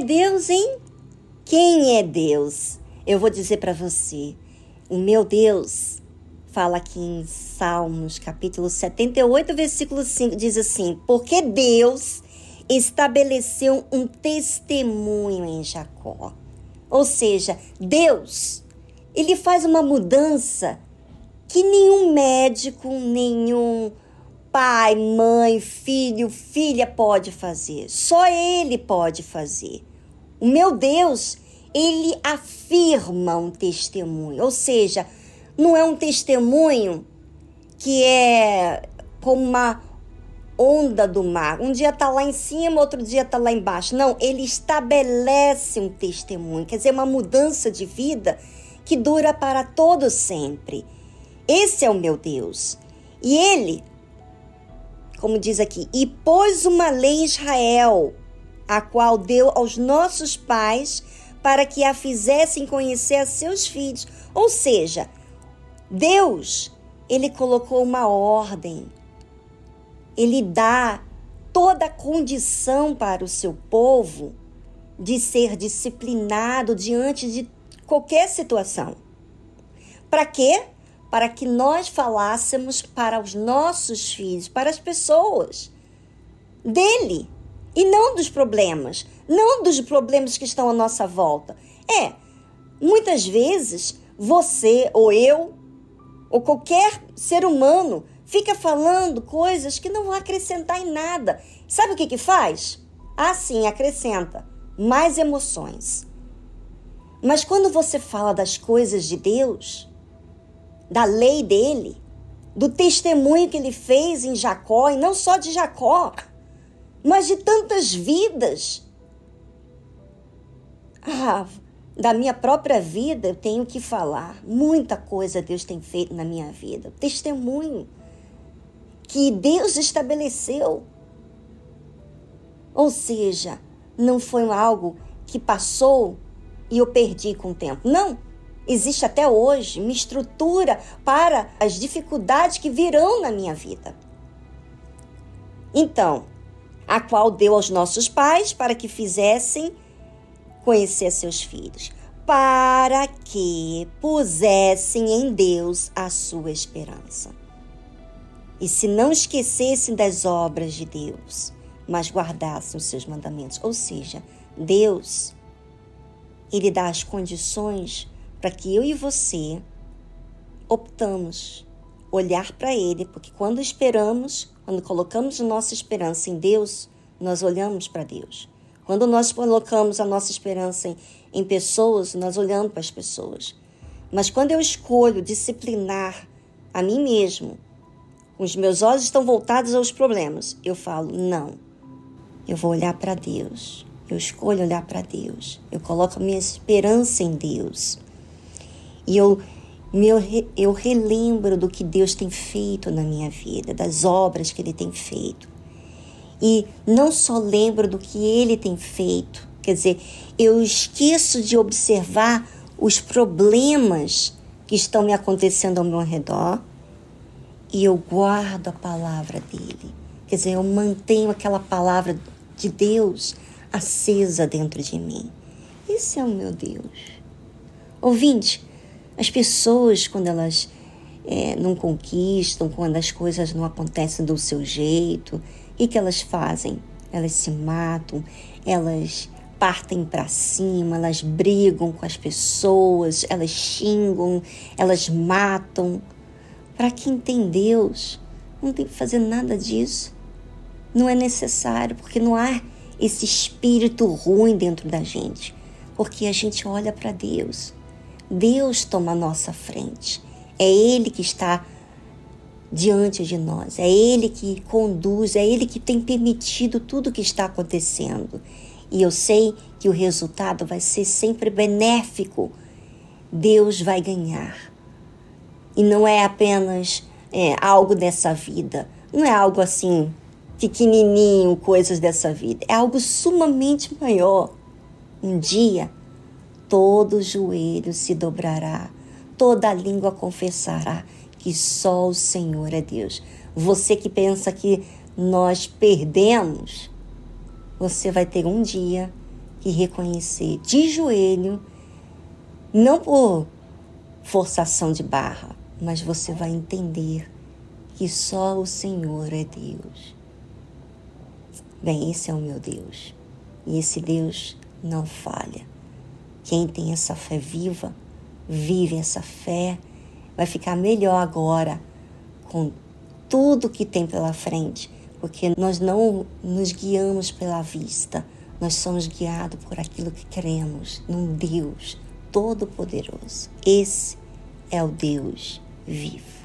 Deus, hein? Quem é Deus? Eu vou dizer para você. O meu Deus fala aqui em Salmos, capítulo 78, versículo 5, diz assim: Porque Deus estabeleceu um testemunho em Jacó. Ou seja, Deus, ele faz uma mudança que nenhum médico, nenhum pai, mãe, filho, filha pode fazer. Só ele pode fazer. O meu Deus, ele afirma um testemunho, ou seja, não é um testemunho que é como uma onda do mar. Um dia está lá em cima, outro dia está lá embaixo. Não, ele estabelece um testemunho, quer dizer, uma mudança de vida que dura para todo sempre. Esse é o meu Deus. E ele, como diz aqui, e pôs uma lei em Israel a qual deu aos nossos pais para que a fizessem conhecer a seus filhos. Ou seja, Deus, ele colocou uma ordem. Ele dá toda a condição para o seu povo de ser disciplinado diante de qualquer situação. Para quê? Para que nós falássemos para os nossos filhos, para as pessoas dele e não dos problemas, não dos problemas que estão à nossa volta. É, muitas vezes você ou eu ou qualquer ser humano fica falando coisas que não vão acrescentar em nada. Sabe o que que faz? Ah, sim, acrescenta mais emoções. Mas quando você fala das coisas de Deus, da lei dele, do testemunho que ele fez em Jacó, e não só de Jacó, mas de tantas vidas. Ah, da minha própria vida eu tenho que falar. Muita coisa Deus tem feito na minha vida. Testemunho que Deus estabeleceu. Ou seja, não foi algo que passou e eu perdi com o tempo. Não. Existe até hoje uma estrutura para as dificuldades que virão na minha vida. Então, a qual deu aos nossos pais para que fizessem conhecer seus filhos, para que pusessem em Deus a sua esperança. E se não esquecessem das obras de Deus, mas guardassem os seus mandamentos, ou seja, Deus, ele dá as condições para que eu e você optamos olhar para ele, porque quando esperamos, quando colocamos a nossa esperança em Deus, nós olhamos para Deus. Quando nós colocamos a nossa esperança em, em pessoas, nós olhamos para as pessoas. Mas quando eu escolho disciplinar a mim mesmo, os meus olhos estão voltados aos problemas, eu falo: não, eu vou olhar para Deus. Eu escolho olhar para Deus. Eu coloco a minha esperança em Deus. E eu meu, eu relembro do que Deus tem feito na minha vida, das obras que Ele tem feito. E não só lembro do que Ele tem feito, quer dizer, eu esqueço de observar os problemas que estão me acontecendo ao meu redor e eu guardo a palavra dele. Quer dizer, eu mantenho aquela palavra de Deus acesa dentro de mim. Esse é o meu Deus. Ouvinte, as pessoas, quando elas é, não conquistam, quando as coisas não acontecem do seu jeito, o que, que elas fazem? Elas se matam, elas partem para cima, elas brigam com as pessoas, elas xingam, elas matam. Para quem tem Deus, não tem que fazer nada disso. Não é necessário, porque não há esse espírito ruim dentro da gente, porque a gente olha para Deus. Deus toma a nossa frente. É Ele que está diante de nós. É Ele que conduz, é Ele que tem permitido tudo o que está acontecendo. E eu sei que o resultado vai ser sempre benéfico. Deus vai ganhar. E não é apenas é, algo dessa vida. Não é algo assim, pequenininho, coisas dessa vida. É algo sumamente maior. Um dia todo joelho se dobrará, toda língua confessará que só o Senhor é Deus. Você que pensa que nós perdemos, você vai ter um dia que reconhecer de joelho, não por forçação de barra, mas você vai entender que só o Senhor é Deus. Bem, esse é o meu Deus. E esse Deus não falha. Quem tem essa fé viva, vive essa fé, vai ficar melhor agora com tudo que tem pela frente, porque nós não nos guiamos pela vista, nós somos guiados por aquilo que cremos num Deus Todo-Poderoso. Esse é o Deus vivo.